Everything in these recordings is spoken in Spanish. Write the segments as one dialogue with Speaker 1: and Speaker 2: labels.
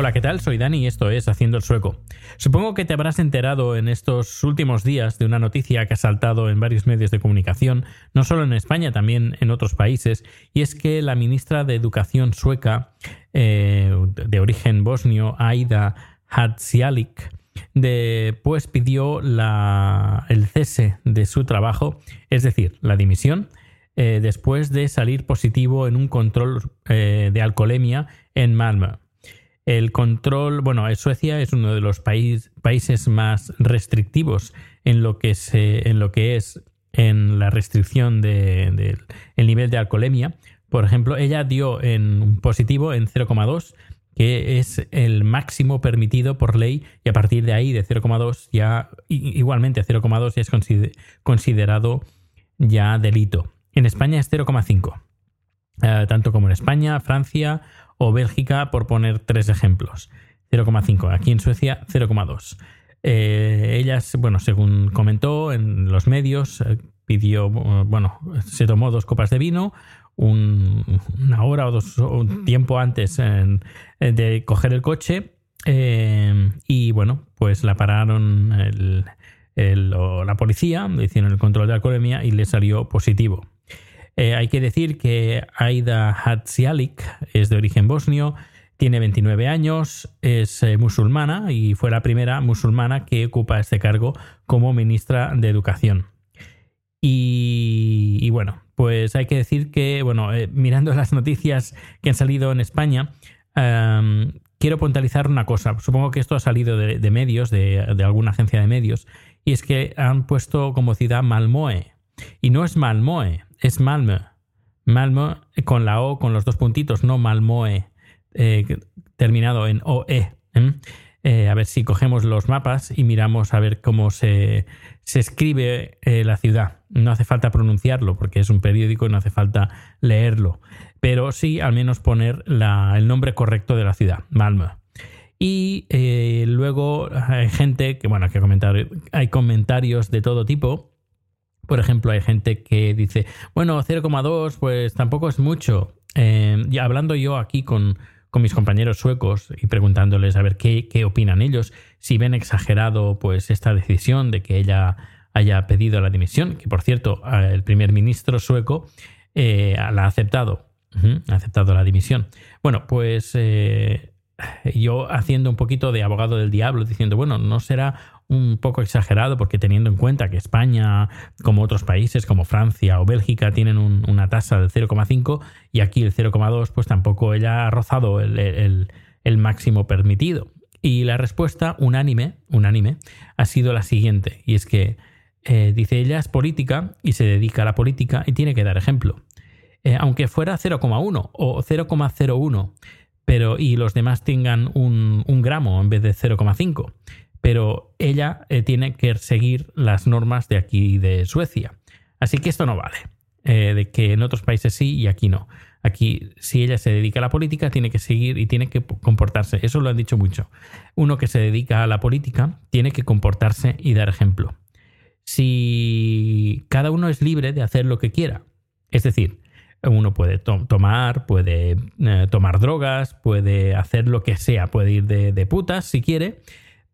Speaker 1: Hola, ¿qué tal? Soy Dani y esto es Haciendo el Sueco. Supongo que te habrás enterado en estos últimos días de una noticia que ha saltado en varios medios de comunicación, no solo en España, también en otros países, y es que la ministra de Educación sueca, eh, de origen bosnio, Aida Hadzialic, de, pues pidió el cese de su trabajo, es decir, la dimisión, eh, después de salir positivo en un control eh, de alcoholemia en Malmö. El control, bueno, Suecia es uno de los país, países más restrictivos en lo que, se, en lo que es en la restricción del de, el nivel de alcoholemia. Por ejemplo, ella dio en un positivo en 0,2, que es el máximo permitido por ley, y a partir de ahí, de 0,2, ya igualmente 0,2 ya es considerado ya delito. En España es 0,5. Uh, tanto como en España, Francia o Bélgica, por poner tres ejemplos. 0,5. Aquí en Suecia, 0,2. Eh, ellas, bueno, según comentó en los medios, eh, pidió, bueno, se tomó dos copas de vino, un, una hora o dos, un tiempo antes en, de coger el coche. Eh, y bueno, pues la pararon la policía, le hicieron el control de alcoholemia y le salió positivo. Eh, hay que decir que Aida Hadzialic es de origen bosnio, tiene 29 años, es eh, musulmana y fue la primera musulmana que ocupa este cargo como ministra de Educación. Y, bueno, pues hay que decir que, bueno, eh, mirando las noticias que han salido en España, quiero puntualizar una cosa. Supongo que esto ha salido de, de medios, de, de, alguna agencia de medios, y es que han puesto como ciudad Malmoe. Y no es Malmoe, es Malmö. Malmö con la O, con los dos puntitos, no Malmoe, eh, terminado en OE. ¿eh? A ver si cogemos los mapas y miramos a ver cómo se, se escribe eh, la ciudad. No hace falta pronunciarlo porque es un periódico y no hace falta leerlo. Pero sí al menos poner el nombre correcto de la ciudad, Malmö. Y eh, luego hay gente que, bueno, que comentar, hay comentarios de todo tipo por ejemplo, hay gente que dice, bueno, 0,2 pues tampoco es mucho. Eh, y hablando yo aquí con, con, mis compañeros suecos y preguntándoles a ver qué, qué, opinan ellos, si ven exagerado pues esta decisión de que ella haya pedido la dimisión, que por cierto, el primer ministro sueco eh, la ha aceptado, ha aceptado la dimisión. Bueno, pues eh, yo haciendo un poquito de abogado del diablo, diciendo, bueno, no será un poco exagerado porque teniendo en cuenta que España, como otros países como Francia o Bélgica, tienen un, una tasa del 0,5 y aquí el 0,2 pues tampoco ella ha rozado el, máximo permitido. Y la respuesta unánime, unánime ha sido la siguiente y es que eh, dice ella es política y se dedica a la política y tiene que dar ejemplo. Eh, aunque fuera 0,1 o 0,01 pero y los demás tengan un, un gramo en vez de 0,5 pero ella eh, tiene que seguir las normas de aquí de Suecia. Así que esto no vale. Eh, de que en otros países sí y aquí no. Aquí, si ella se dedica a la política, tiene que seguir y tiene que comportarse. Eso lo han dicho mucho. Uno que se dedica a la política tiene que comportarse y dar ejemplo. si cada uno es libre de hacer lo que quiera, es decir, uno puede tomar, puede eh, tomar drogas, puede hacer lo que sea, puede ir de, putas si quiere,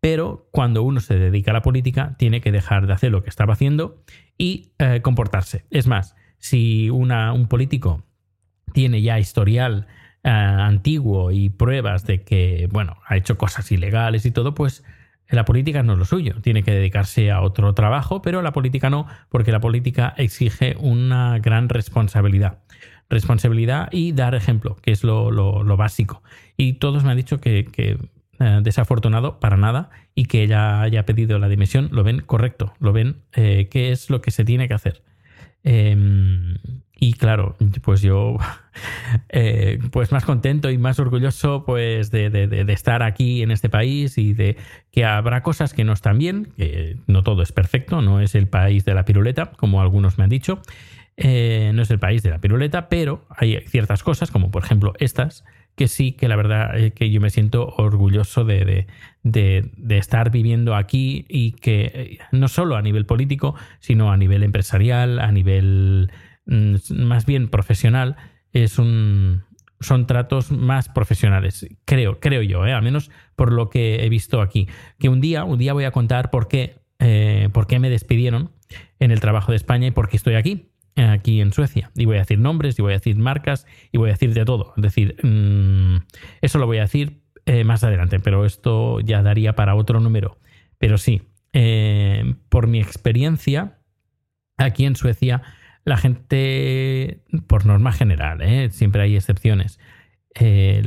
Speaker 1: pero cuando uno se dedica a la política tiene que dejar de hacer lo que estaba haciendo y eh, comportarse. Es más, si un político tiene ya historial eh, antiguo y pruebas de que, bueno, ha hecho cosas ilegales y todo, pues la política no es lo suyo, tiene que dedicarse a otro trabajo, pero la política no, porque la política exige una gran responsabilidad. Responsabilidad y dar ejemplo, que es lo, básico. Y todos me han dicho que, eh, desafortunado para nada y que ella haya pedido la dimisión, lo ven correcto, lo ven eh, qué es lo que se tiene que hacer. Em, y claro, pues yo, eh, pues más contento y más orgulloso pues de, estar aquí en este país y de que habrá cosas que no están bien, que no todo es perfecto, no es el país de la piruleta, como algunos me han dicho, eh, no es el país de la piruleta, pero hay ciertas cosas, como por ejemplo estas, que sí que la verdad es que yo me siento orgulloso de, estar viviendo aquí y que eh, no solo a nivel político, sino a nivel empresarial, a nivel mm, más bien profesional, es un, son tratos más profesionales, creo, creo yo, ¿eh? al menos por lo que he visto aquí. Que un día, un día voy a contar por qué, eh, por qué me despidieron en el trabajo de España y por qué estoy aquí aquí en Suecia. Y voy a decir nombres, y voy a decir marcas, y voy a decir de todo. Es decir, mm, eso lo voy a decir eh, más adelante, pero esto ya daría para otro número. Pero sí, eh, por mi experiencia, aquí en Suecia, la gente, por norma general, eh, siempre hay excepciones, he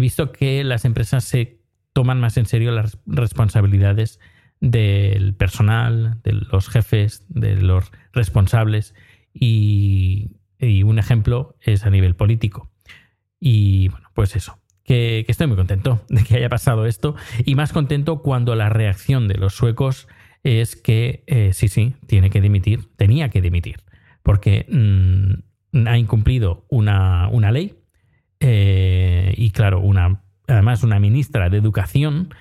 Speaker 1: visto que las empresas se toman más en serio las responsabilidades del personal, de los jefes, de los responsables y, un ejemplo es a nivel político. Y bueno, pues eso, que, estoy muy contento de que haya pasado esto y más contento cuando la reacción de los suecos es que eh, sí, sí, tiene que dimitir, tenía que dimitir, porque mm, ha incumplido una, ley eh, y claro, una, además una ministra de educación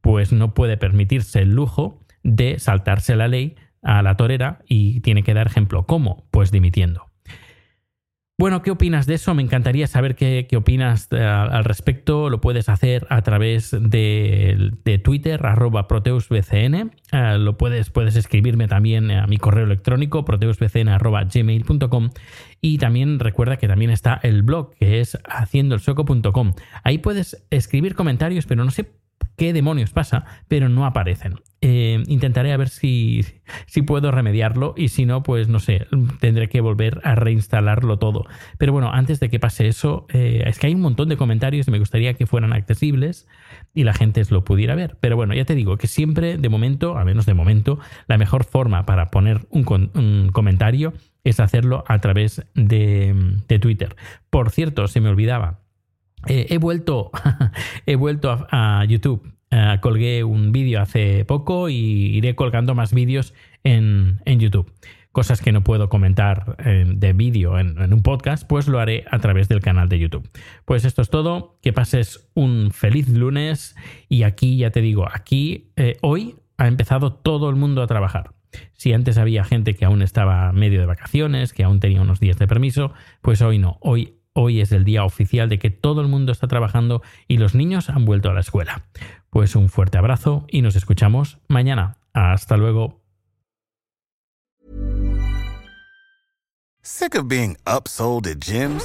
Speaker 1: pues no puede permitirse el lujo de saltarse la ley a la torera y tiene que dar ejemplo. ¿Cómo? Pues dimitiendo. Bueno, ¿qué opinas de eso? Me encantaría saber qué, opinas eh, al respecto. Lo puedes hacer a través de, Twitter, arroba proteusbcn. Eh, lo puedes, puedes escribirme también a mi correo electrónico, proteusbcn.gmail.com. Y también recuerda que también está el blog, que es haciendoelsoco.com. Ahí puedes escribir comentarios, pero no sé qué demonios pasa, pero no aparecen. Eh, intentaré a ver si, si puedo remediarlo y si no, pues no sé, tendré que volver a reinstalarlo todo. Pero bueno, antes de que pase eso, eh, es que hay un montón de comentarios y me gustaría que fueran accesibles y la gente lo pudiera ver. Pero bueno, ya te digo que siempre, de momento, a menos de momento, la mejor forma para poner un, comentario es hacerlo a través de, Twitter. Por cierto, se me olvidaba. Eh, he vuelto, he vuelto a YouTube eh, colgué un vídeo hace poco y iré colgando más vídeos en, YouTube. Cosas que no puedo comentar eh, de vídeo en, un podcast, pues lo haré a través del canal de YouTube. Pues esto es todo, que pases un feliz lunes y aquí ya te digo, aquí hoy ha empezado todo el mundo a trabajar. Si antes había gente que aún estaba medio de vacaciones, que aún tenía unos días de permiso, pues hoy no. Hoy Hoy es el día oficial de que todo el mundo está trabajando y los niños han vuelto a la escuela. Pues un fuerte abrazo y nos escuchamos mañana. Hasta luego.
Speaker 2: Sick of being upsold at gyms?